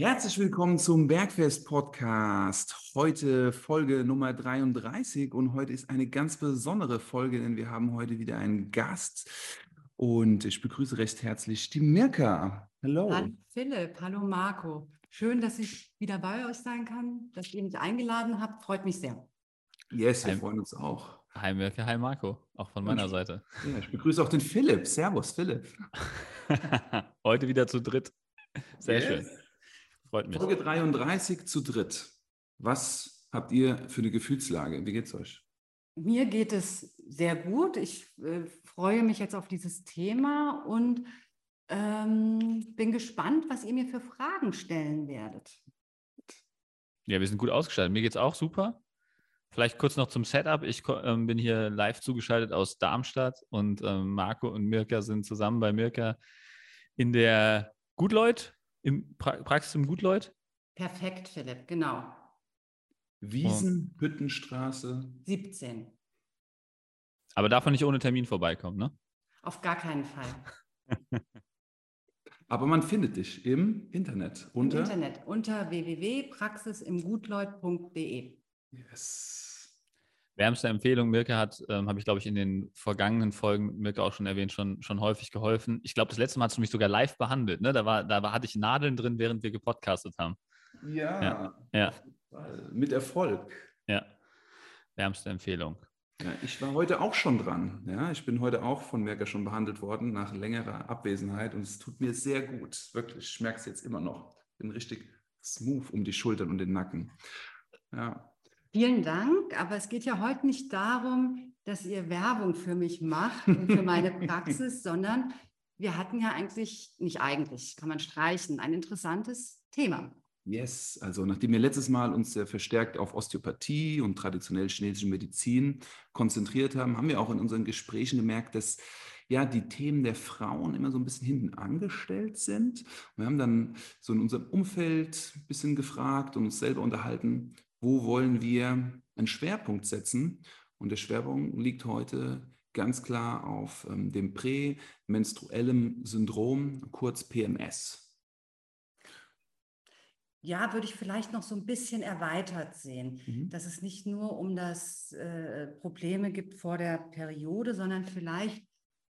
Herzlich willkommen zum Bergfest Podcast. Heute Folge Nummer 33 und heute ist eine ganz besondere Folge, denn wir haben heute wieder einen Gast und ich begrüße recht herzlich die Mirka. Hallo. Hallo Philipp, hallo Marco. Schön, dass ich wieder bei euch sein kann, dass ihr mich eingeladen habt. Freut mich sehr. Yes, wir hi. freuen uns auch. Hi Mirka, hi Marco, auch von meiner Seite. Ja, ich begrüße auch den Philipp. Servus, Philipp. heute wieder zu dritt. Sehr yes. schön. Freut mich. Folge 33 zu dritt. Was habt ihr für eine Gefühlslage? Wie geht's euch? Mir geht es sehr gut. Ich äh, freue mich jetzt auf dieses Thema und ähm, bin gespannt, was ihr mir für Fragen stellen werdet. Ja, wir sind gut ausgestattet. Mir geht es auch super. Vielleicht kurz noch zum Setup. Ich ähm, bin hier live zugeschaltet aus Darmstadt und ähm, Marco und Mirka sind zusammen bei Mirka in der Gutleut im pra Praxis im Gutleut? Perfekt, Philipp, genau. Wiesenhüttenstraße. 17. Aber davon nicht ohne Termin vorbeikommen, ne? Auf gar keinen Fall. Aber man findet dich im Internet unter? Im Internet unter www.praxisimgutleut.de. Yes. Wärmste Empfehlung, Mirke hat, ähm, habe ich glaube ich in den vergangenen Folgen, Mirke auch schon erwähnt, schon, schon häufig geholfen. Ich glaube, das letzte Mal hast du mich sogar live behandelt. Ne? Da, war, da war, hatte ich Nadeln drin, während wir gepodcastet haben. Ja, ja. ja. mit Erfolg. Ja, wärmste Empfehlung. Ja, ich war heute auch schon dran. Ja, ich bin heute auch von Mirke schon behandelt worden nach längerer Abwesenheit und es tut mir sehr gut. Wirklich, ich merke es jetzt immer noch. Ich bin richtig smooth um die Schultern und den Nacken. Ja. Vielen Dank, aber es geht ja heute nicht darum, dass ihr Werbung für mich macht und für meine Praxis, sondern wir hatten ja eigentlich, nicht eigentlich, kann man streichen, ein interessantes Thema. Yes, also nachdem wir letztes Mal uns sehr verstärkt auf Osteopathie und traditionell chinesische Medizin konzentriert haben, haben wir auch in unseren Gesprächen gemerkt, dass ja die Themen der Frauen immer so ein bisschen hinten angestellt sind. wir haben dann so in unserem Umfeld ein bisschen gefragt und uns selber unterhalten, wo wollen wir einen Schwerpunkt setzen? Und der Schwerpunkt liegt heute ganz klar auf ähm, dem prämenstruellen Syndrom, kurz PMS. Ja, würde ich vielleicht noch so ein bisschen erweitert sehen, mhm. dass es nicht nur um das äh, Probleme gibt vor der Periode, sondern vielleicht,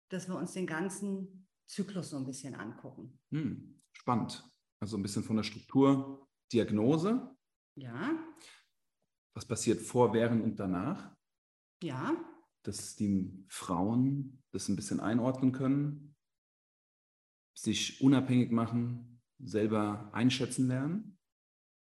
dass wir uns den ganzen Zyklus so ein bisschen angucken. Mhm. Spannend. Also ein bisschen von der Struktur, Diagnose, ja. Was passiert vor, während und danach? Ja. Dass die Frauen das ein bisschen einordnen können, sich unabhängig machen, selber einschätzen lernen.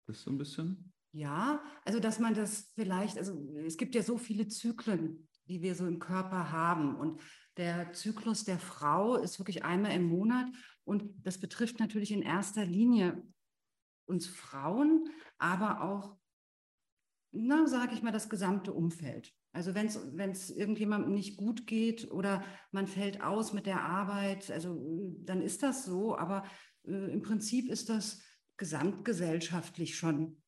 Das ist so ein bisschen. Ja, also dass man das vielleicht, also es gibt ja so viele Zyklen, die wir so im Körper haben. Und der Zyklus der Frau ist wirklich einmal im Monat. Und das betrifft natürlich in erster Linie uns Frauen, aber auch, na, sage ich mal, das gesamte Umfeld. Also wenn es irgendjemandem nicht gut geht oder man fällt aus mit der Arbeit, also dann ist das so, aber äh, im Prinzip ist das gesamtgesellschaftlich schon,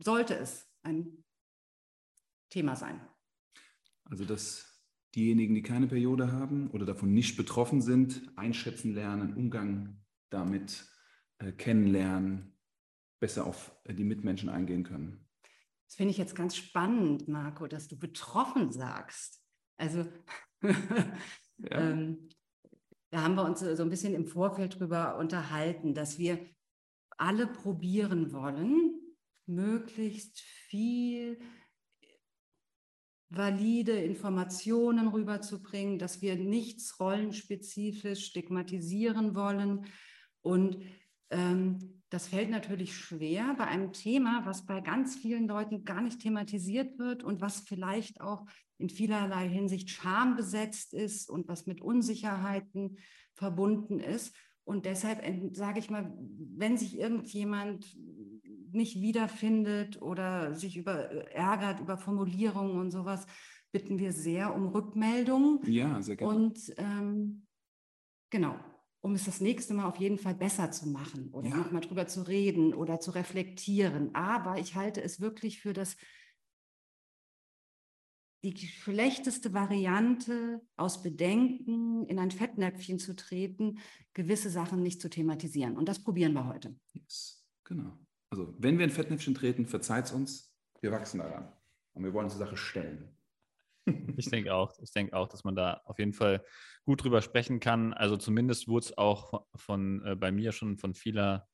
sollte es ein Thema sein. Also dass diejenigen, die keine Periode haben oder davon nicht betroffen sind, einschätzen lernen, Umgang damit äh, kennenlernen, besser auf äh, die Mitmenschen eingehen können. Das finde ich jetzt ganz spannend, Marco, dass du betroffen sagst. Also ja. ähm, da haben wir uns so ein bisschen im Vorfeld drüber unterhalten, dass wir alle probieren wollen, möglichst viel valide Informationen rüberzubringen, dass wir nichts rollenspezifisch stigmatisieren wollen und ähm, das fällt natürlich schwer bei einem Thema, was bei ganz vielen Leuten gar nicht thematisiert wird und was vielleicht auch in vielerlei Hinsicht schambesetzt ist und was mit Unsicherheiten verbunden ist. Und deshalb sage ich mal, wenn sich irgendjemand nicht wiederfindet oder sich über ärgert über Formulierungen und sowas, bitten wir sehr um Rückmeldung. Ja, sehr gerne. Und ähm, genau, um es das nächste Mal auf jeden Fall besser zu machen oder ja. nochmal drüber zu reden oder zu reflektieren. Aber ich halte es wirklich für das die schlechteste Variante aus Bedenken in ein Fettnäpfchen zu treten, gewisse Sachen nicht zu thematisieren. Und das probieren wir heute. Yes. Genau. Also, wenn wir ein Fettnäpfchen treten, verzeiht es uns, wir wachsen daran. Und wir wollen die Sache stellen. Ich denke auch. Ich denke auch, dass man da auf jeden Fall gut drüber sprechen kann. Also zumindest wurde es auch von, von äh, bei mir schon von vieler,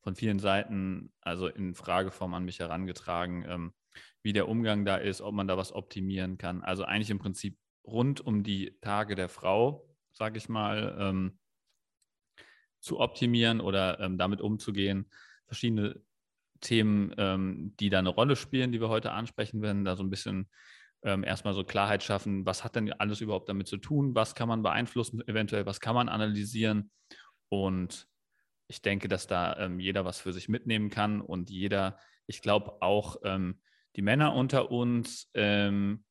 von vielen Seiten, also in Frageform an mich herangetragen, ähm, wie der Umgang da ist, ob man da was optimieren kann. Also eigentlich im Prinzip rund um die Tage der Frau, sage ich mal, ähm, zu optimieren oder ähm, damit umzugehen. Verschiedene Themen, ähm, die da eine Rolle spielen, die wir heute ansprechen werden, da so ein bisschen ähm, erstmal so Klarheit schaffen, was hat denn alles überhaupt damit zu tun, was kann man beeinflussen, eventuell, was kann man analysieren. Und ich denke, dass da ähm, jeder was für sich mitnehmen kann und jeder, ich glaube auch ähm, die Männer unter uns, ähm,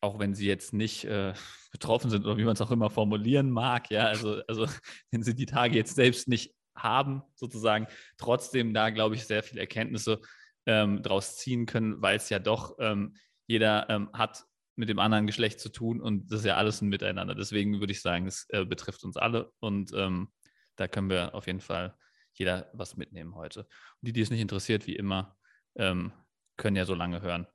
auch wenn sie jetzt nicht äh, betroffen sind oder wie man es auch immer formulieren mag, ja, also, also wenn sie die Tage jetzt selbst nicht haben, sozusagen, trotzdem da, glaube ich, sehr viele Erkenntnisse ähm, draus ziehen können, weil es ja doch ähm, jeder ähm, hat mit dem anderen Geschlecht zu tun und das ist ja alles ein Miteinander. Deswegen würde ich sagen, es äh, betrifft uns alle und ähm, da können wir auf jeden Fall jeder was mitnehmen heute. Und die, die es nicht interessiert, wie immer, ähm, können ja so lange hören,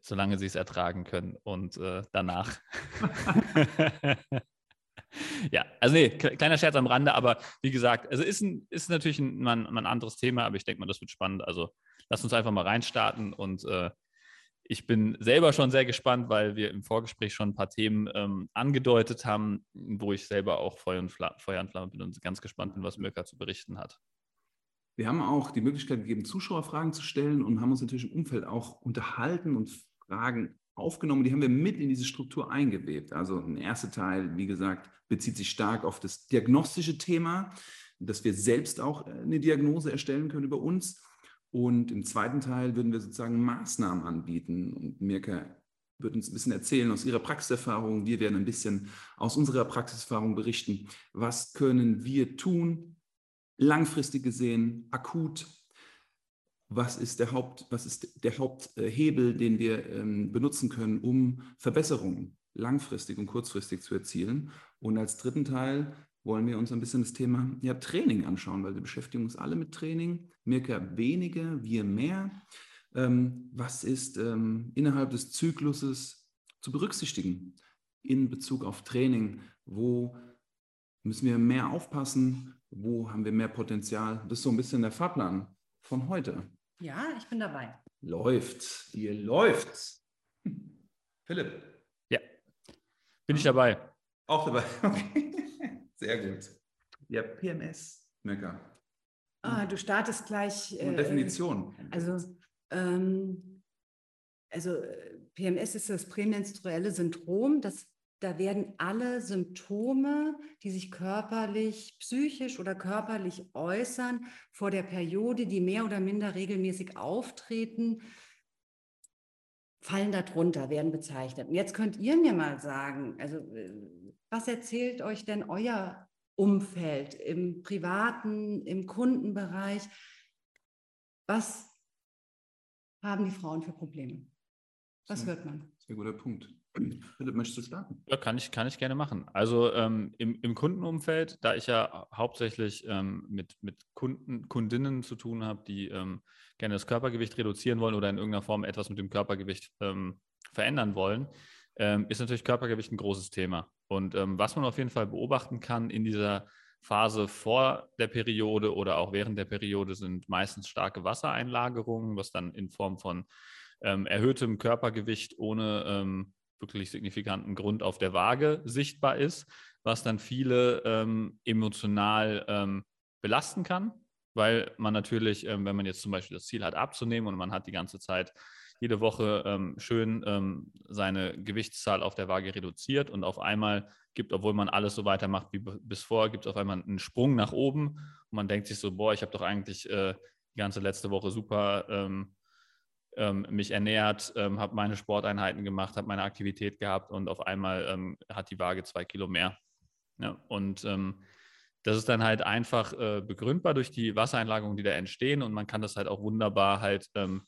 solange sie es ertragen können und äh, danach. ja, also nee, kleiner Scherz am Rande, aber wie gesagt, also ist, ein, ist natürlich ein, ein, ein anderes Thema, aber ich denke mal, das wird spannend. Also lass uns einfach mal reinstarten und äh, ich bin selber schon sehr gespannt, weil wir im Vorgespräch schon ein paar Themen ähm, angedeutet haben, wo ich selber auch Feuer und, Feuer und Flamme bin und ganz gespannt bin, was Mirka zu berichten hat. Wir haben auch die Möglichkeit gegeben, Zuschauerfragen zu stellen und haben uns natürlich im Umfeld auch unterhalten und Fragen aufgenommen. Die haben wir mit in diese Struktur eingewebt. Also ein erster Teil, wie gesagt, bezieht sich stark auf das diagnostische Thema, dass wir selbst auch eine Diagnose erstellen können über uns. Und im zweiten Teil würden wir sozusagen Maßnahmen anbieten. Und Mirka wird uns ein bisschen erzählen aus ihrer Praxiserfahrung. Wir werden ein bisschen aus unserer Praxiserfahrung berichten. Was können wir tun, langfristig gesehen, akut? Was ist der, Haupt, was ist der Haupthebel, den wir ähm, benutzen können, um Verbesserungen langfristig und kurzfristig zu erzielen? Und als dritten Teil wollen wir uns ein bisschen das Thema ja, Training anschauen, weil wir beschäftigen uns alle mit Training. Mirka weniger, wir mehr. Ähm, was ist ähm, innerhalb des Zykluses zu berücksichtigen in Bezug auf Training? Wo müssen wir mehr aufpassen? Wo haben wir mehr Potenzial? Das ist so ein bisschen der Fahrplan von heute. Ja, ich bin dabei. Läuft. Ihr läuft. Philipp. Ja. Bin ich dabei. Auch dabei. Okay. Sehr gut. Ja, PMS, Mecker. Ah, du startest gleich. Äh, Definition. Also, ähm, also PMS ist das prämenstruelle Syndrom. Das, da werden alle Symptome, die sich körperlich, psychisch oder körperlich äußern, vor der Periode, die mehr oder minder regelmäßig auftreten, fallen darunter, werden bezeichnet. Und jetzt könnt ihr mir mal sagen, also äh, was erzählt euch denn euer Umfeld im privaten, im Kundenbereich? Was haben die Frauen für Probleme? Was sehr, hört man? Sehr guter Punkt. Philipp, möchtest du starten? Ja, kann ich, kann ich gerne machen. Also ähm, im, im Kundenumfeld, da ich ja hauptsächlich ähm, mit, mit Kunden, Kundinnen zu tun habe, die ähm, gerne das Körpergewicht reduzieren wollen oder in irgendeiner Form etwas mit dem Körpergewicht ähm, verändern wollen, ähm, ist natürlich Körpergewicht ein großes Thema. Und ähm, was man auf jeden Fall beobachten kann in dieser Phase vor der Periode oder auch während der Periode sind meistens starke Wassereinlagerungen, was dann in Form von ähm, erhöhtem Körpergewicht ohne ähm, wirklich signifikanten Grund auf der Waage sichtbar ist, was dann viele ähm, emotional ähm, belasten kann, weil man natürlich, ähm, wenn man jetzt zum Beispiel das Ziel hat, abzunehmen und man hat die ganze Zeit jede Woche ähm, schön ähm, seine Gewichtszahl auf der Waage reduziert und auf einmal gibt, obwohl man alles so weitermacht wie bis vor, gibt es auf einmal einen Sprung nach oben und man denkt sich so, boah, ich habe doch eigentlich äh, die ganze letzte Woche super ähm, ähm mich ernährt, ähm, habe meine Sporteinheiten gemacht, habe meine Aktivität gehabt und auf einmal ähm, hat die Waage zwei Kilo mehr. Ja, und das ist dann halt einfach äh, begründbar durch die Wassereinlagerungen, die da entstehen und man kann das halt auch wunderbar halt ähm,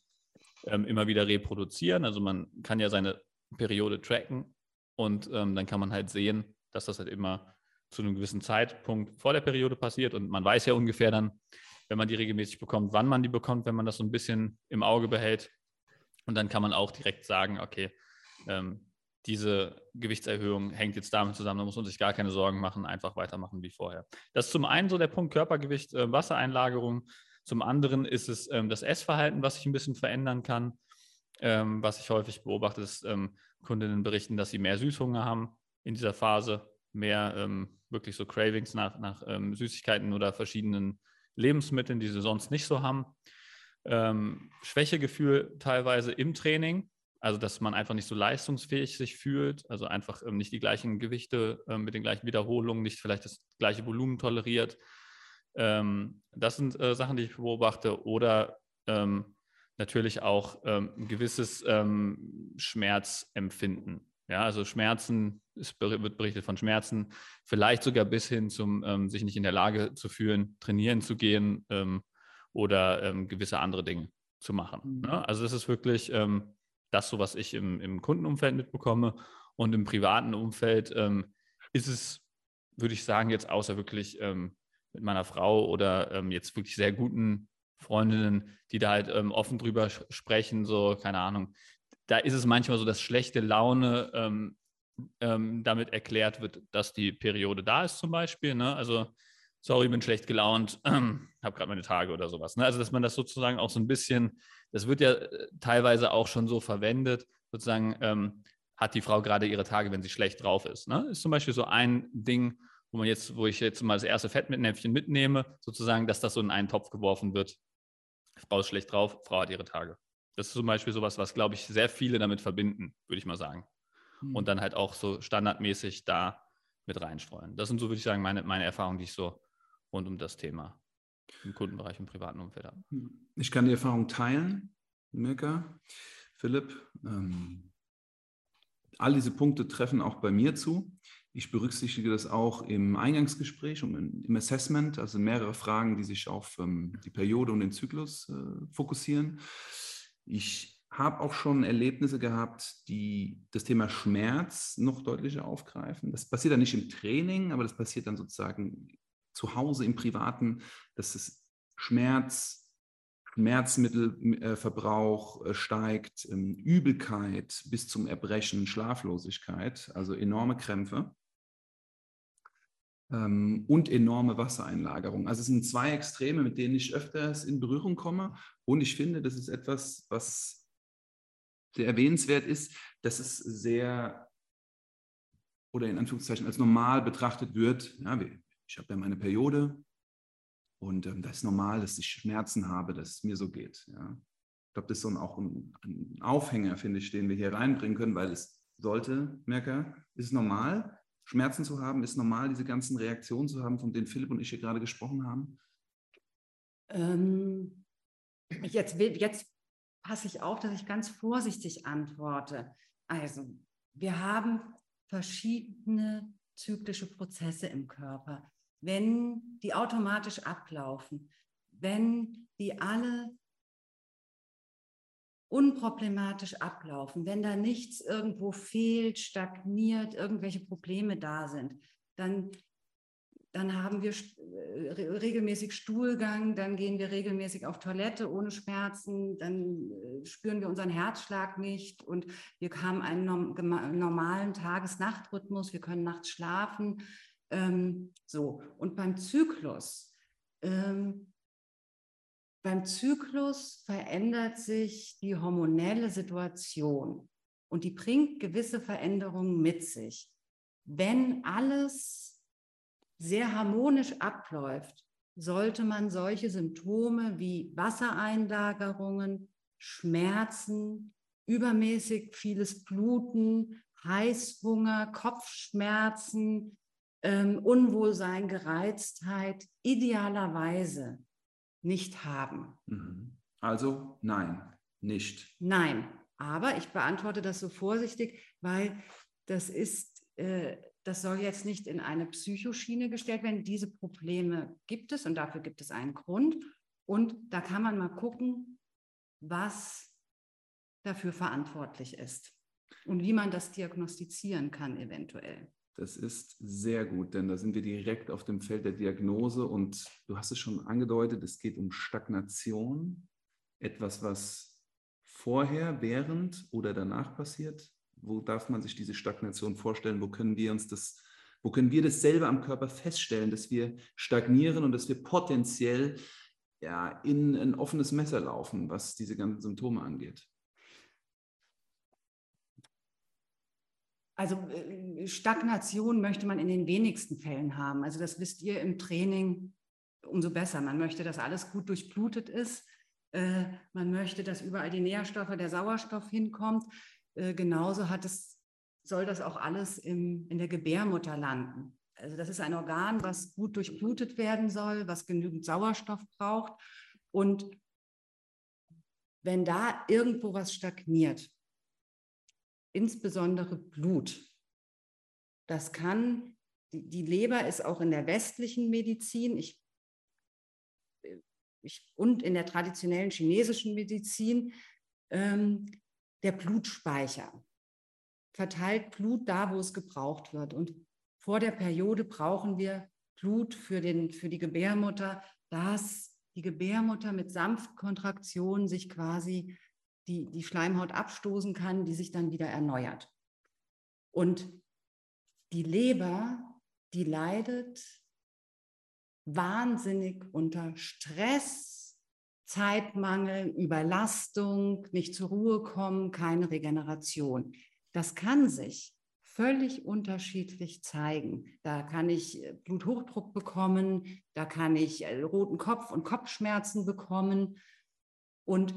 ähm, immer wieder reproduzieren. Also man kann ja seine Periode tracken und ähm, dann kann man halt sehen, dass das halt immer zu einem gewissen Zeitpunkt vor der Periode passiert und man weiß ja ungefähr dann, wenn man die regelmäßig bekommt, wann man die bekommt, wenn man das so ein bisschen im Auge behält. Und dann kann man auch direkt sagen, okay, ähm, diese Gewichtserhöhung hängt jetzt damit zusammen, da muss man sich gar keine Sorgen machen, einfach weitermachen wie vorher. Das ist zum einen so der Punkt Körpergewicht, äh, Wassereinlagerung. Zum anderen ist es ähm, das Essverhalten, was sich ein bisschen verändern kann. Ähm, was ich häufig beobachte, ist, ähm, Kundinnen berichten, dass sie mehr Süßhunger haben in dieser Phase, mehr ähm, wirklich so Cravings nach, nach ähm, Süßigkeiten oder verschiedenen Lebensmitteln, die sie sonst nicht so haben. Ähm, Schwächegefühl teilweise im Training, also dass man einfach nicht so leistungsfähig sich fühlt, also einfach ähm, nicht die gleichen Gewichte ähm, mit den gleichen Wiederholungen, nicht vielleicht das gleiche Volumen toleriert. Ähm, das sind äh, Sachen, die ich beobachte. Oder ähm, natürlich auch ähm, ein gewisses Schmerzempfinden. Ja, also Schmerzen, es wird berichtet von Schmerzen, vielleicht sogar bis hin zum ähm, sich nicht in der Lage zu fühlen, trainieren zu gehen ähm, oder ähm, gewisse andere Dinge zu machen. Mhm. Ne? Also das ist wirklich ähm, das, so was ich im, im, Kundenumfeld mitbekomme. Und im privaten Umfeld ähm, ist es, würde ich sagen, jetzt außer wirklich ähm, mit meiner Frau oder jetzt wirklich sehr guten Freundinnen, die da halt offen drüber sprechen, so, keine Ahnung, da ist es manchmal so, dass schlechte Laune ähm, ähm, damit erklärt wird, dass die Periode da ist zum Beispiel. Ne? Also, sorry, bin schlecht gelaunt, ähm, habe gerade meine Tage oder sowas. Ne? Also, dass man das sozusagen auch so ein bisschen, das wird ja äh, teilweise auch schon so verwendet, sozusagen ähm, hat die Frau gerade ihre Tage, wenn sie schlecht drauf ist. Ne? Ist zum Beispiel so ein Ding, wo man jetzt, wo ich jetzt mal das erste Fettmitnäpfchen mitnehme, sozusagen, dass das so in einen Topf geworfen wird. Frau ist schlecht drauf, Frau hat ihre Tage. Das ist zum Beispiel sowas, was, glaube ich, sehr viele damit verbinden, würde ich mal sagen. Mhm. Und dann halt auch so standardmäßig da mit reinstreuen. Das sind so, würde ich sagen, meine, meine Erfahrungen, die ich so rund um das Thema im Kundenbereich, im privaten Umfeld habe. Hm. Ich kann die Erfahrung teilen, Mirka, Philipp. Ähm, all diese Punkte treffen auch bei mir zu. Ich berücksichtige das auch im Eingangsgespräch und im Assessment, also mehrere Fragen, die sich auf ähm, die Periode und den Zyklus äh, fokussieren. Ich habe auch schon Erlebnisse gehabt, die das Thema Schmerz noch deutlicher aufgreifen. Das passiert dann nicht im Training, aber das passiert dann sozusagen zu Hause im Privaten, dass es Schmerz, Schmerzmittelverbrauch äh, steigt, ähm, Übelkeit bis zum Erbrechen, Schlaflosigkeit, also enorme Krämpfe ähm, und enorme Wassereinlagerung. Also es sind zwei Extreme, mit denen ich öfters in Berührung komme. Und ich finde, das ist etwas, was sehr erwähnenswert ist, dass es sehr oder in Anführungszeichen als normal betrachtet wird. Ja, ich habe ja meine Periode und ähm, das ist normal, dass ich Schmerzen habe, dass es mir so geht. Ja. Ich glaube, das ist so ein, auch ein, ein Aufhänger, finde ich, den wir hier reinbringen können, weil es sollte, Merker, ist normal, Schmerzen zu haben? Ist normal, diese ganzen Reaktionen zu haben, von denen Philipp und ich hier gerade gesprochen haben? Ähm, jetzt, jetzt passe ich auf, dass ich ganz vorsichtig antworte. Also, wir haben verschiedene zyklische Prozesse im Körper. Wenn die automatisch ablaufen, wenn die alle unproblematisch ablaufen, wenn da nichts irgendwo fehlt, stagniert, irgendwelche Probleme da sind, dann, dann haben wir äh, regelmäßig Stuhlgang, dann gehen wir regelmäßig auf Toilette ohne Schmerzen, dann äh, spüren wir unseren Herzschlag nicht und wir haben einen normalen Tages-Nacht-Rhythmus, wir können nachts schlafen. Ähm, so, und beim Zyklus ähm, beim Zyklus verändert sich die hormonelle Situation und die bringt gewisse Veränderungen mit sich. Wenn alles sehr harmonisch abläuft, sollte man solche Symptome wie Wassereinlagerungen, Schmerzen, übermäßig vieles Bluten, Heißhunger, Kopfschmerzen, ähm, Unwohlsein, Gereiztheit idealerweise nicht haben. Mhm. Also nein, nicht. Nein, aber ich beantworte das so vorsichtig, weil das ist, äh, das soll jetzt nicht in eine Psychoschiene gestellt werden. Diese Probleme gibt es und dafür gibt es einen Grund. Und da kann man mal gucken, was dafür verantwortlich ist und wie man das diagnostizieren kann eventuell. Das ist sehr gut, denn da sind wir direkt auf dem Feld der Diagnose und du hast es schon angedeutet, es geht um Stagnation, etwas, was vorher, während oder danach passiert. Wo darf man sich diese Stagnation vorstellen? Wo können wir uns das, wo können wir das selber am Körper feststellen, dass wir stagnieren und dass wir potenziell ja, in ein offenes Messer laufen, was diese ganzen Symptome angeht? Also äh, Stagnation möchte man in den wenigsten Fällen haben. Also das wisst ihr im Training umso besser. Man möchte, dass alles gut durchblutet ist. Äh, man möchte, dass überall die Nährstoffe, der Sauerstoff hinkommt. Äh, genauso hat es, soll das auch alles im, in der Gebärmutter landen. Also das ist ein Organ, was gut durchblutet werden soll, was genügend Sauerstoff braucht. Und wenn da irgendwo was stagniert, insbesondere Blut. Das kann, die, die Leber ist auch in der westlichen Medizin ich, ich, und in der traditionellen chinesischen Medizin ähm, der Blutspeicher. Verteilt Blut da, wo es gebraucht wird. Und vor der Periode brauchen wir Blut für, den, für die Gebärmutter, dass die Gebärmutter mit Sanftkontraktion sich quasi die, die Schleimhaut abstoßen kann, die sich dann wieder erneuert. Und die Leber, die leidet wahnsinnig unter Stress, Zeitmangel, Überlastung, nicht zur Ruhe kommen, keine Regeneration. Das kann sich völlig unterschiedlich zeigen. Da kann ich äh, Bluthochdruck bekommen, da kann ich äh, roten Kopf und Kopfschmerzen bekommen. Und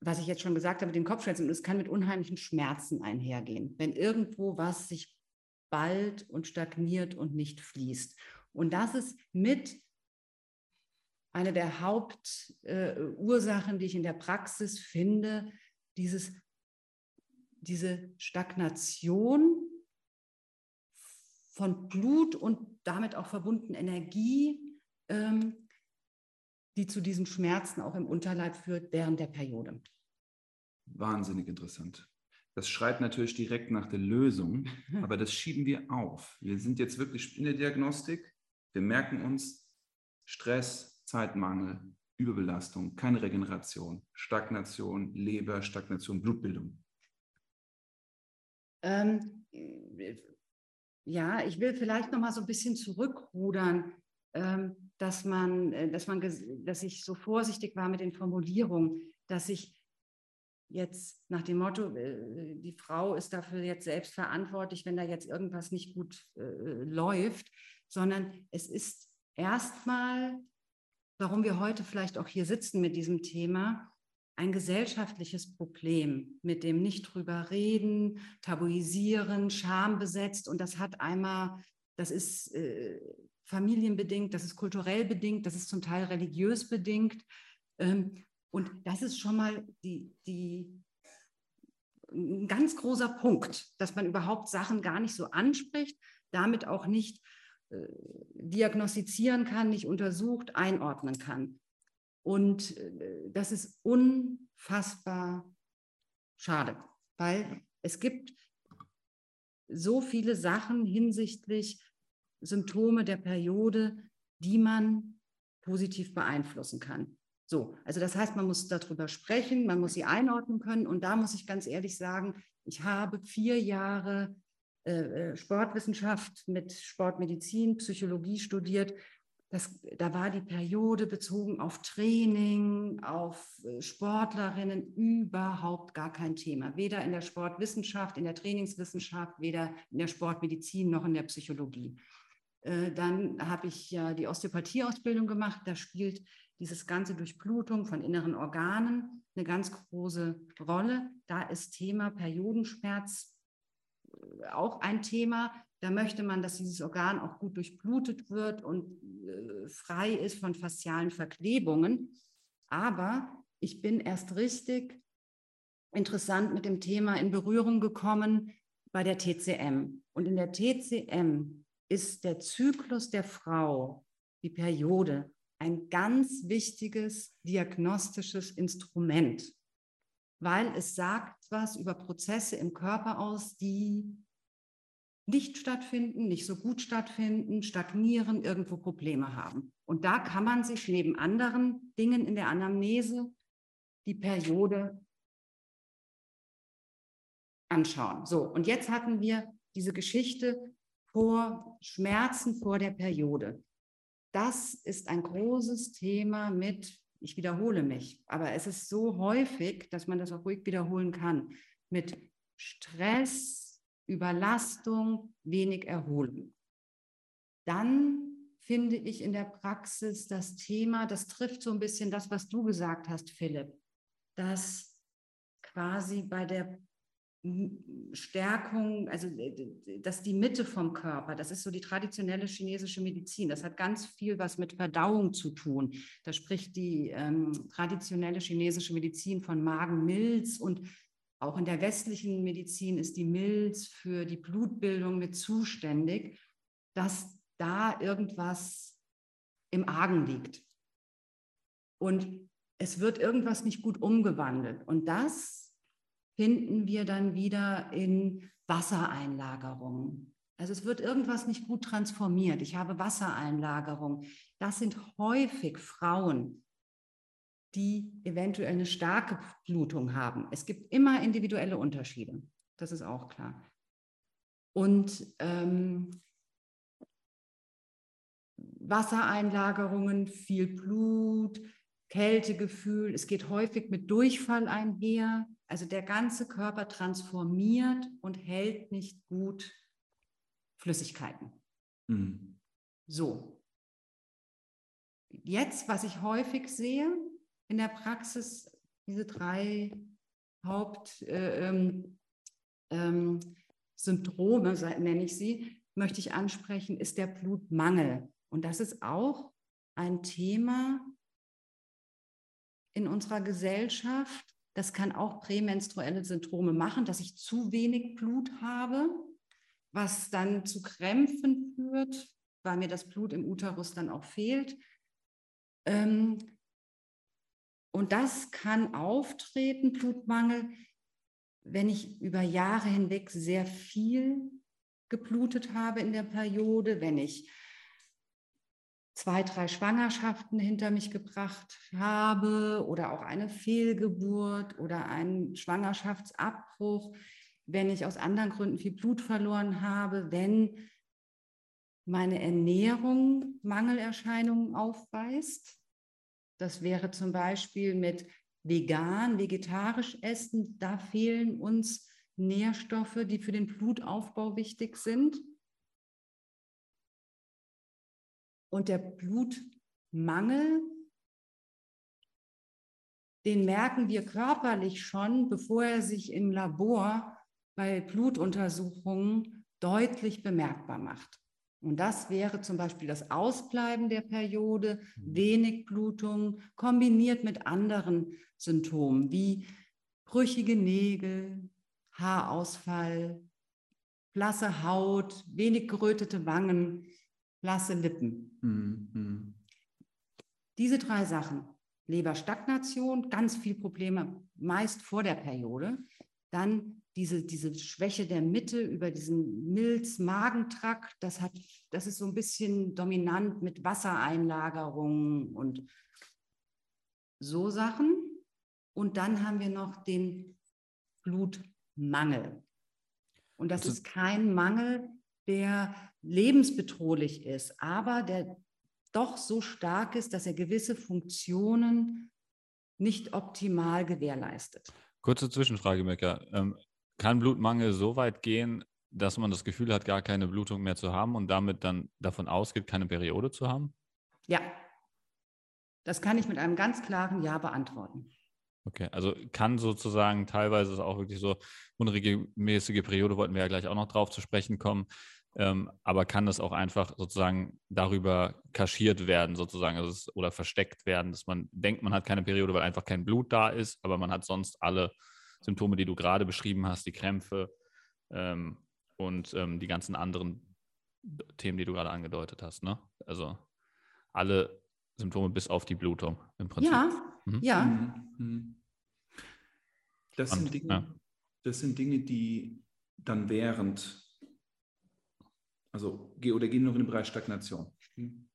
was ich jetzt schon gesagt habe, mit den Kopfschmerzen, es kann mit unheimlichen Schmerzen einhergehen, wenn irgendwo was sich ballt und stagniert und nicht fließt. Und das ist mit eine der Hauptursachen, äh, die ich in der Praxis finde, dieses, diese Stagnation von Blut und damit auch verbunden Energie, ähm, die zu diesen Schmerzen auch im Unterleib führt während der Periode. Wahnsinnig interessant. Das schreit natürlich direkt nach der Lösung, aber das schieben wir auf. Wir sind jetzt wirklich in der Diagnostik. Wir merken uns Stress, Zeitmangel, Überbelastung, keine Regeneration, Stagnation, Leber, Stagnation, Blutbildung. Ähm, ja, ich will vielleicht noch mal so ein bisschen zurückrudern. Ähm, dass man, äh, dass man, dass ich so vorsichtig war mit den Formulierungen, dass ich jetzt nach dem Motto, äh, die Frau ist dafür jetzt selbst verantwortlich, wenn da jetzt irgendwas nicht gut äh, läuft, sondern es ist erstmal, warum wir heute vielleicht auch hier sitzen mit diesem Thema, ein gesellschaftliches Problem, mit dem nicht drüber reden, tabuisieren, schambesetzt. Und das hat einmal, das ist äh, familienbedingt, das ist kulturell bedingt, das ist zum Teil religiös bedingt. Ähm, und das ist schon mal die, die, ein ganz großer Punkt, dass man überhaupt Sachen gar nicht so anspricht, damit auch nicht äh, diagnostizieren kann, nicht untersucht, einordnen kann. Und äh, das ist unfassbar schade, weil es gibt so viele Sachen hinsichtlich Symptome der Periode, die man positiv beeinflussen kann. So, also das heißt, man muss darüber sprechen, man muss sie einordnen können. Und da muss ich ganz ehrlich sagen, ich habe vier Jahre äh, äh Sportwissenschaft mit Sportmedizin, Psychologie studiert. Das, da war die Periode bezogen auf Training, auf äh, Sportlerinnen überhaupt gar kein Thema. Weder in der Sportwissenschaft, in der Trainingswissenschaft, weder in der Sportmedizin noch in der Psychologie. Äh, dann habe ich ja die Osteopathieausbildung gemacht. Da spielt dieses ganze Durchblutung von inneren Organen eine ganz große Rolle. Da ist Thema Periodenschmerz äh, auch ein Thema. Da möchte man, dass dieses Organ auch gut durchblutet wird und äh, frei ist von faszialen Verklebungen. Aber ich bin erst richtig interessant mit dem Thema in Berührung gekommen bei der TCM. Und in der TCM ist der Zyklus der Frau, die Periode, ein ganz wichtiges diagnostisches Instrument. weil es sagt was über Prozesse im Körper aus, die nicht stattfinden, nicht so gut stattfinden, stagnieren, irgendwo Probleme haben. Und da kann man sich neben anderen Dingen in der Anamnese die Periode anschauen. So, und jetzt hatten wir diese Geschichte vor Schmerzen vor der Periode. Das ist ein großes Thema mit, ich wiederhole mich, aber es ist so häufig, dass man das auch ruhig wiederholen kann, mit Stress, Überlastung, wenig Erholung. Dann finde ich in der Praxis das Thema, das trifft so ein bisschen das, was du gesagt hast, Philipp, dass quasi bei der Stärkung, also dass die Mitte vom Körper, das ist so die traditionelle chinesische Medizin, das hat ganz viel was mit Verdauung zu tun. Da spricht die ähm, traditionelle chinesische Medizin von Magenmilz und auch in der westlichen Medizin ist die Milz für die Blutbildung mit zuständig, dass da irgendwas im Argen liegt. Und es wird irgendwas nicht gut umgewandelt. Und das finden wir dann wieder in Wassereinlagerungen. Also es wird irgendwas nicht gut transformiert. Ich habe Wassereinlagerung. Das sind häufig Frauen, die eventuell eine starke Blutung haben. Es gibt immer individuelle Unterschiede, das ist auch klar. Und ähm, Wassereinlagerungen, viel Blut, Kältegefühl, es geht häufig mit Durchfall einher. Also der ganze Körper transformiert und hält nicht gut Flüssigkeiten. Mhm. So. Jetzt, was ich häufig sehe, in der Praxis diese drei Hauptsymptome, äh, ähm, nenne ich sie, möchte ich ansprechen, ist der Blutmangel. Und das ist auch ein Thema in unserer Gesellschaft. Das kann auch prämenstruelle Symptome machen, dass ich zu wenig Blut habe, was dann zu Krämpfen führt, weil mir das Blut im Uterus dann auch fehlt. Ähm, und das kann auftreten, Blutmangel, wenn ich über Jahre hinweg sehr viel geblutet habe in der Periode, wenn ich zwei, drei Schwangerschaften hinter mich gebracht habe oder auch eine Fehlgeburt oder einen Schwangerschaftsabbruch, wenn ich aus anderen Gründen viel Blut verloren habe, wenn meine Ernährung Mangelerscheinungen aufweist, das wäre zum Beispiel mit vegan, vegetarisch essen. Da fehlen uns Nährstoffe, die für den Blutaufbau wichtig sind. Und der Blutmangel, den merken wir körperlich schon, bevor er sich im Labor bei Blutuntersuchungen deutlich bemerkbar macht. Und das wäre zum Beispiel das Ausbleiben der Periode, mhm. wenig Blutung, kombiniert mit anderen Symptomen wie brüchige Nägel, Haarausfall, blasse Haut, wenig gerötete Wangen, blasse Lippen. Mhm. Diese drei Sachen, Leberstagnation, ganz viele Probleme, meist vor der Periode, dann diese, diese Schwäche der Mitte über diesen Milz-Magentrakt, das, das ist so ein bisschen dominant mit Wassereinlagerungen und so Sachen. Und dann haben wir noch den Blutmangel. Und das ist kein Mangel, der lebensbedrohlich ist, aber der doch so stark ist, dass er gewisse Funktionen nicht optimal gewährleistet. Kurze Zwischenfrage, Mecca. Ähm, kann Blutmangel so weit gehen, dass man das Gefühl hat, gar keine Blutung mehr zu haben und damit dann davon ausgeht, keine Periode zu haben? Ja. Das kann ich mit einem ganz klaren Ja beantworten. Okay, also kann sozusagen teilweise auch wirklich so unregelmäßige Periode, wollten wir ja gleich auch noch drauf zu sprechen kommen, ähm, aber kann das auch einfach sozusagen darüber kaschiert werden, sozusagen, also es, oder versteckt werden, dass man denkt, man hat keine Periode, weil einfach kein Blut da ist, aber man hat sonst alle Symptome, die du gerade beschrieben hast, die Krämpfe ähm, und ähm, die ganzen anderen Themen, die du gerade angedeutet hast. Ne? Also alle Symptome bis auf die Blutung im Prinzip. Ja, mhm. ja. Mhm. Das sind, Dinge, ja. das sind Dinge, die dann während, also oder gehen noch in den Bereich Stagnation? Hm?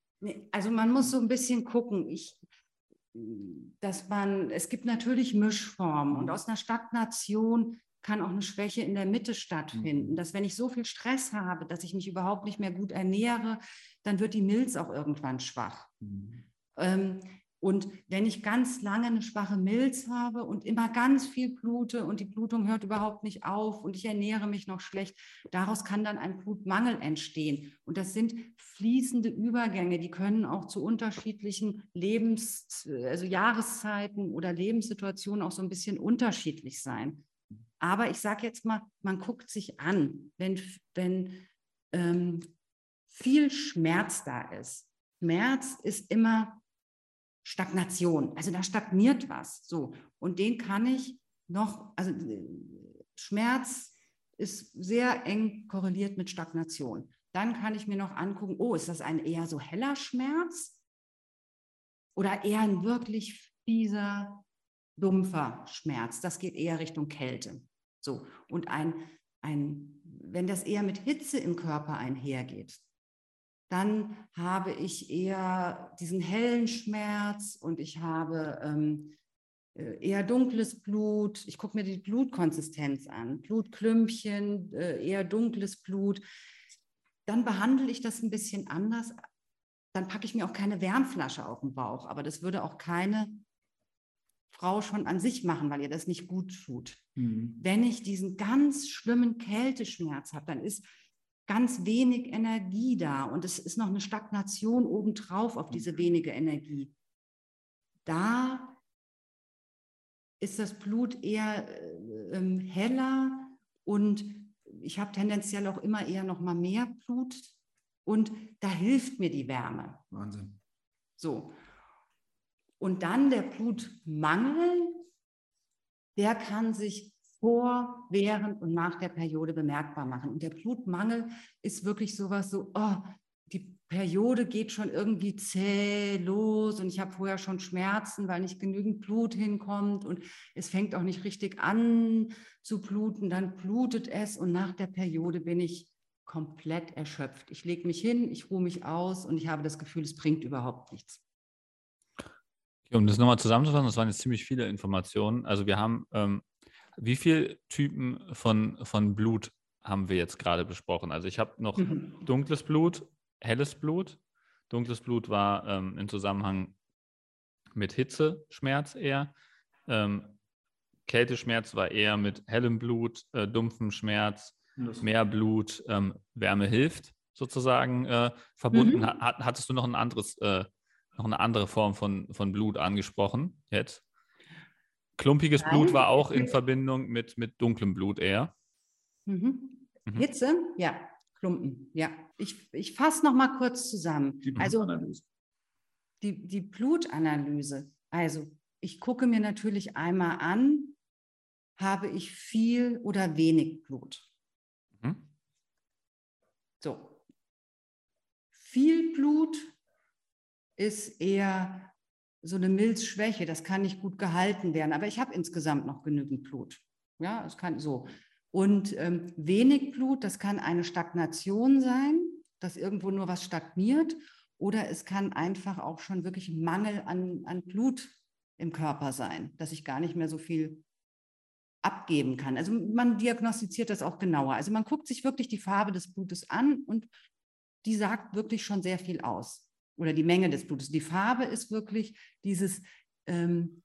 Also man muss so ein bisschen gucken. Ich, dass man, es gibt natürlich Mischformen und aus einer Stagnation kann auch eine Schwäche in der Mitte stattfinden. Mhm. Dass wenn ich so viel Stress habe, dass ich mich überhaupt nicht mehr gut ernähre, dann wird die Milz auch irgendwann schwach. Mhm. Ähm, und wenn ich ganz lange eine schwache Milz habe und immer ganz viel blute und die Blutung hört überhaupt nicht auf und ich ernähre mich noch schlecht, daraus kann dann ein Blutmangel entstehen. Und das sind fließende Übergänge, die können auch zu unterschiedlichen Lebens-, also Jahreszeiten oder Lebenssituationen auch so ein bisschen unterschiedlich sein. Aber ich sage jetzt mal, man guckt sich an, wenn, wenn ähm, viel Schmerz da ist. Schmerz ist immer Stagnation. Also da stagniert was. So. Und den kann ich noch, also Schmerz ist sehr eng korreliert mit Stagnation. Dann kann ich mir noch angucken, oh, ist das ein eher so heller Schmerz oder eher ein wirklich fieser, dumpfer Schmerz? Das geht eher Richtung Kälte. So. Und ein, ein, wenn das eher mit Hitze im Körper einhergeht, dann habe ich eher diesen hellen Schmerz und ich habe ähm, äh, eher dunkles Blut. Ich gucke mir die Blutkonsistenz an, Blutklümpchen, äh, eher dunkles Blut. Dann behandle ich das ein bisschen anders. Dann packe ich mir auch keine Wärmflasche auf den Bauch, aber das würde auch keine Frau schon an sich machen, weil ihr das nicht gut tut. Mhm. Wenn ich diesen ganz schlimmen Kälteschmerz habe, dann ist ganz wenig Energie da und es ist noch eine Stagnation obendrauf auf diese wenige Energie. Da ist das Blut eher äh, ähm, heller und ich habe tendenziell auch immer eher noch mal mehr Blut und da hilft mir die Wärme. Wahnsinn. So. Und dann der Blutmangel, der kann sich vor, während und nach der Periode bemerkbar machen. Und der Blutmangel ist wirklich sowas so, oh, die Periode geht schon irgendwie zäh los und ich habe vorher schon Schmerzen, weil nicht genügend Blut hinkommt und es fängt auch nicht richtig an zu bluten, dann blutet es und nach der Periode bin ich komplett erschöpft. Ich lege mich hin, ich ruhe mich aus und ich habe das Gefühl, es bringt überhaupt nichts. Um das nochmal zusammenzufassen, das waren jetzt ziemlich viele Informationen. Also wir haben ähm, wie viele Typen von, von Blut haben wir jetzt gerade besprochen? Also ich habe noch mhm. dunkles Blut, helles Blut. Dunkles Blut war ähm, im Zusammenhang mit Hitzeschmerz eher. Ähm, Kälteschmerz war eher mit hellem Blut, äh, dumpfem Schmerz, mehr Blut, ähm, Wärme hilft sozusagen äh, verbunden. Mhm. Hat, hattest du noch ein anderes, äh, noch eine andere Form von, von Blut angesprochen jetzt? Klumpiges Nein. Blut war auch in Verbindung mit, mit dunklem Blut eher. Mhm. Mhm. Hitze, ja, Klumpen, ja. Ich, ich fasse noch mal kurz zusammen. Die also die, die Blutanalyse. Also ich gucke mir natürlich einmal an, habe ich viel oder wenig Blut. Mhm. So. Viel Blut ist eher so eine Milzschwäche, das kann nicht gut gehalten werden, aber ich habe insgesamt noch genügend Blut. Ja, es kann so. Und ähm, wenig Blut, das kann eine Stagnation sein, dass irgendwo nur was stagniert, oder es kann einfach auch schon wirklich Mangel an, an Blut im Körper sein, dass ich gar nicht mehr so viel abgeben kann. Also man diagnostiziert das auch genauer. Also man guckt sich wirklich die Farbe des Blutes an und die sagt wirklich schon sehr viel aus oder die Menge des Blutes. Die Farbe ist wirklich dieses ähm,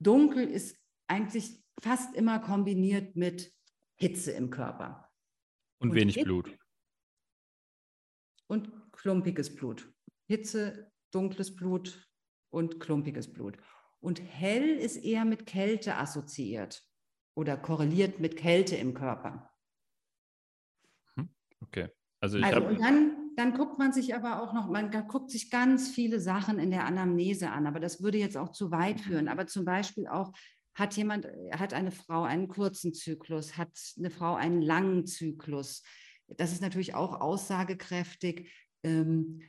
Dunkel ist eigentlich fast immer kombiniert mit Hitze im Körper. Und, und wenig Hitze Blut. Und klumpiges Blut. Hitze, dunkles Blut und klumpiges Blut. Und hell ist eher mit Kälte assoziiert oder korreliert mit Kälte im Körper. Hm, okay. Also, ich also und dann dann guckt man sich aber auch noch, man guckt sich ganz viele Sachen in der Anamnese an, aber das würde jetzt auch zu weit mhm. führen. Aber zum Beispiel auch, hat jemand, hat eine Frau einen kurzen Zyklus, hat eine Frau einen langen Zyklus. Das ist natürlich auch aussagekräftig. Ähm,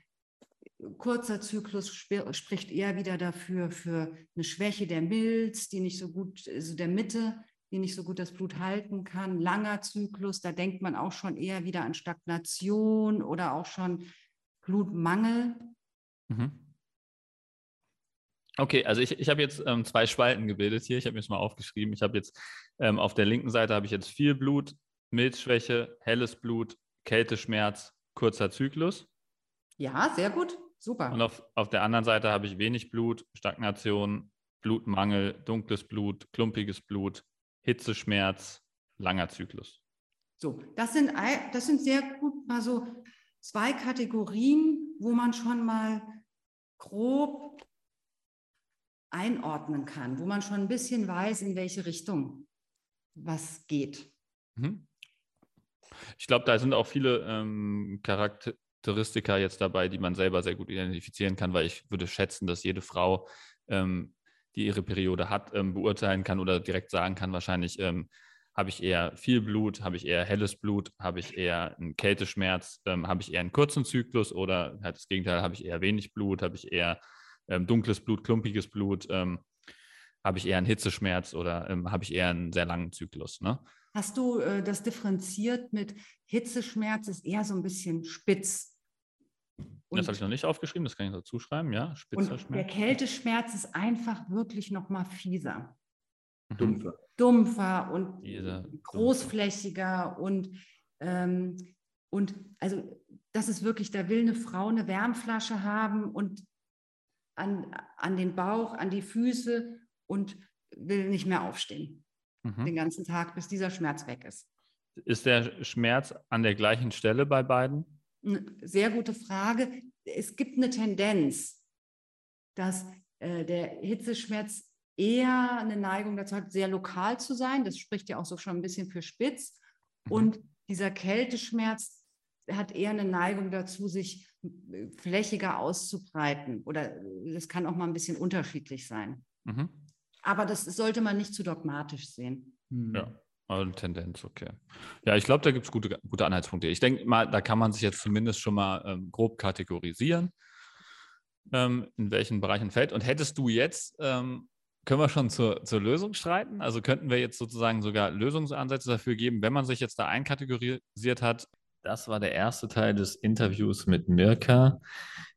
kurzer Zyklus sp spricht eher wieder dafür für eine Schwäche der Milz, die nicht so gut, also der Mitte, die nicht so gut das Blut halten kann. Langer Zyklus, da denkt man auch schon eher wieder an Stagnation oder auch schon Blutmangel. Mhm. Okay, also ich, ich habe jetzt ähm, zwei Spalten gebildet hier. Ich habe mir das mal aufgeschrieben. Ich habe jetzt ähm, auf der linken Seite habe ich jetzt viel Blut, Milzschwäche, helles Blut, Kälteschmerz, kurzer Zyklus. Ja, sehr gut. Super. Und auf, auf der anderen Seite habe ich wenig Blut, Stagnation, Blutmangel, dunkles Blut, klumpiges Blut, Hitzeschmerz, langer Zyklus. So, das sind, das sind sehr gut mal so zwei Kategorien, wo man schon mal grob einordnen kann, wo man schon ein bisschen weiß, in welche Richtung was geht. Mhm. Ich glaube, da sind auch viele ähm, Charakteristika jetzt dabei, die man selber sehr gut identifizieren kann, weil ich würde schätzen, dass jede Frau, ähm, die ihre Periode hat, ähm, beurteilen kann oder direkt sagen kann, wahrscheinlich ähm, habe ich eher viel Blut, habe ich eher helles Blut, habe ich eher einen Kälteschmerz, ähm, habe ich eher einen kurzen Zyklus oder halt das Gegenteil, habe ich eher wenig Blut, habe ich eher ähm, dunkles Blut, klumpiges Blut, habe ich eher einen Hitzeschmerz oder habe ich eher einen sehr langen Zyklus. Ne? Hast du äh, das differenziert mit Hitzeschmerz ist eher so ein bisschen spitz? Und das habe ich noch nicht aufgeschrieben, das kann ich dazu schreiben, ja. Spitzer und der Kälteschmerz ist einfach wirklich noch mal fieser. Mhm. Dumpfer. Dumpfer und Diese, großflächiger dumpfer. und, ähm, und also das ist wirklich, da will eine Frau eine Wärmflasche haben und an, an den Bauch, an die Füße und will nicht mehr aufstehen mhm. den ganzen Tag, bis dieser Schmerz weg ist. Ist der Schmerz an der gleichen Stelle bei beiden? Sehr gute Frage. Es gibt eine Tendenz, dass äh, der Hitzeschmerz eher eine Neigung dazu hat, sehr lokal zu sein. Das spricht ja auch so schon ein bisschen für spitz. Mhm. Und dieser Kälteschmerz hat eher eine Neigung dazu, sich äh, flächiger auszubreiten. Oder das kann auch mal ein bisschen unterschiedlich sein. Mhm. Aber das sollte man nicht zu dogmatisch sehen. Hm. Ja. Also Tendenz, okay. Ja, ich glaube, da gibt es gute, gute Anhaltspunkte. Ich denke mal, da kann man sich jetzt zumindest schon mal ähm, grob kategorisieren, ähm, in welchen Bereichen fällt. Und hättest du jetzt, ähm, können wir schon zur, zur Lösung streiten? Also könnten wir jetzt sozusagen sogar Lösungsansätze dafür geben, wenn man sich jetzt da einkategorisiert hat, das war der erste Teil des Interviews mit Mirka.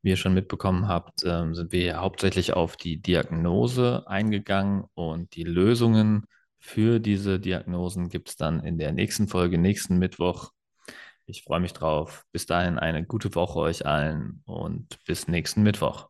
Wie ihr schon mitbekommen habt, ähm, sind wir hauptsächlich auf die Diagnose eingegangen und die Lösungen für diese Diagnosen gibt es dann in der nächsten Folge, nächsten Mittwoch. Ich freue mich drauf. Bis dahin eine gute Woche euch allen und bis nächsten Mittwoch.